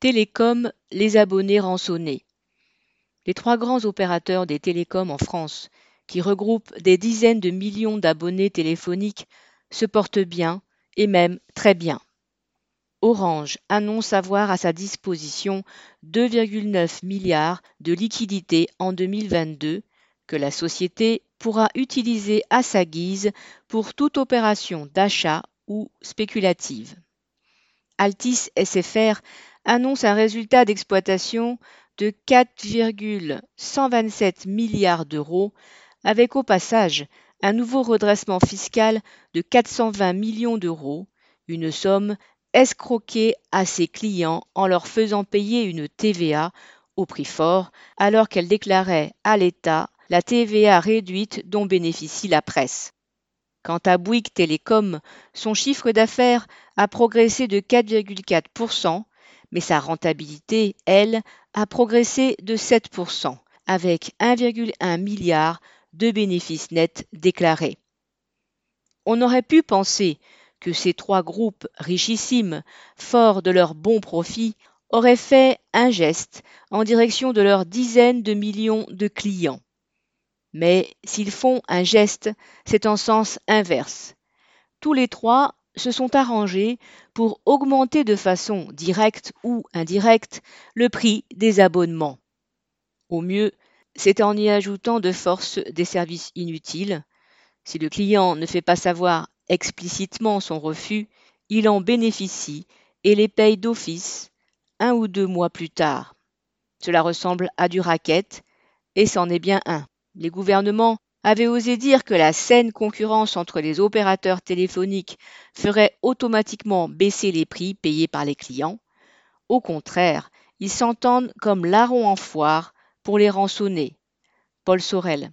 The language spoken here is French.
Télécom, les abonnés rançonnés. Les trois grands opérateurs des télécoms en France, qui regroupent des dizaines de millions d'abonnés téléphoniques, se portent bien, et même très bien. Orange annonce avoir à sa disposition 2,9 milliards de liquidités en 2022 que la société pourra utiliser à sa guise pour toute opération d'achat ou spéculative. Altis SFR annonce un résultat d'exploitation de 4,127 milliards d'euros, avec au passage un nouveau redressement fiscal de 420 millions d'euros, une somme escroquée à ses clients en leur faisant payer une TVA au prix fort, alors qu'elle déclarait à l'État la TVA réduite dont bénéficie la presse. Quant à Bouygues Télécom, son chiffre d'affaires a progressé de 4,4%, mais sa rentabilité, elle, a progressé de 7%, avec 1,1 milliard de bénéfices nets déclarés. On aurait pu penser que ces trois groupes richissimes, forts de leurs bons profits, auraient fait un geste en direction de leurs dizaines de millions de clients. Mais s'ils font un geste, c'est en sens inverse. Tous les trois se sont arrangés pour augmenter de façon directe ou indirecte le prix des abonnements. Au mieux, c'est en y ajoutant de force des services inutiles. Si le client ne fait pas savoir explicitement son refus, il en bénéficie et les paye d'office un ou deux mois plus tard. Cela ressemble à du racket, et c'en est bien un. Les gouvernements avaient osé dire que la saine concurrence entre les opérateurs téléphoniques ferait automatiquement baisser les prix payés par les clients. Au contraire, ils s'entendent comme larrons en foire pour les rançonner. Paul Sorel.